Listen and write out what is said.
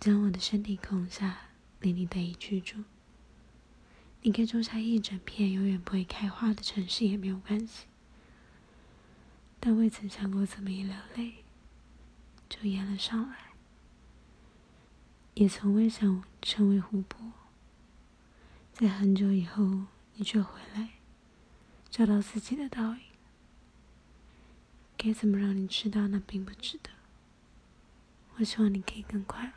将我的身体空下，令你得以居住。你可以种下一整片永远不会开花的城市也没有关系。但未曾想过怎么一流泪，就淹了上来。也从未想成为湖泊，在很久以后，你却回来，找到自己的倒影。该怎么让你知道那并不值得？我希望你可以更快乐。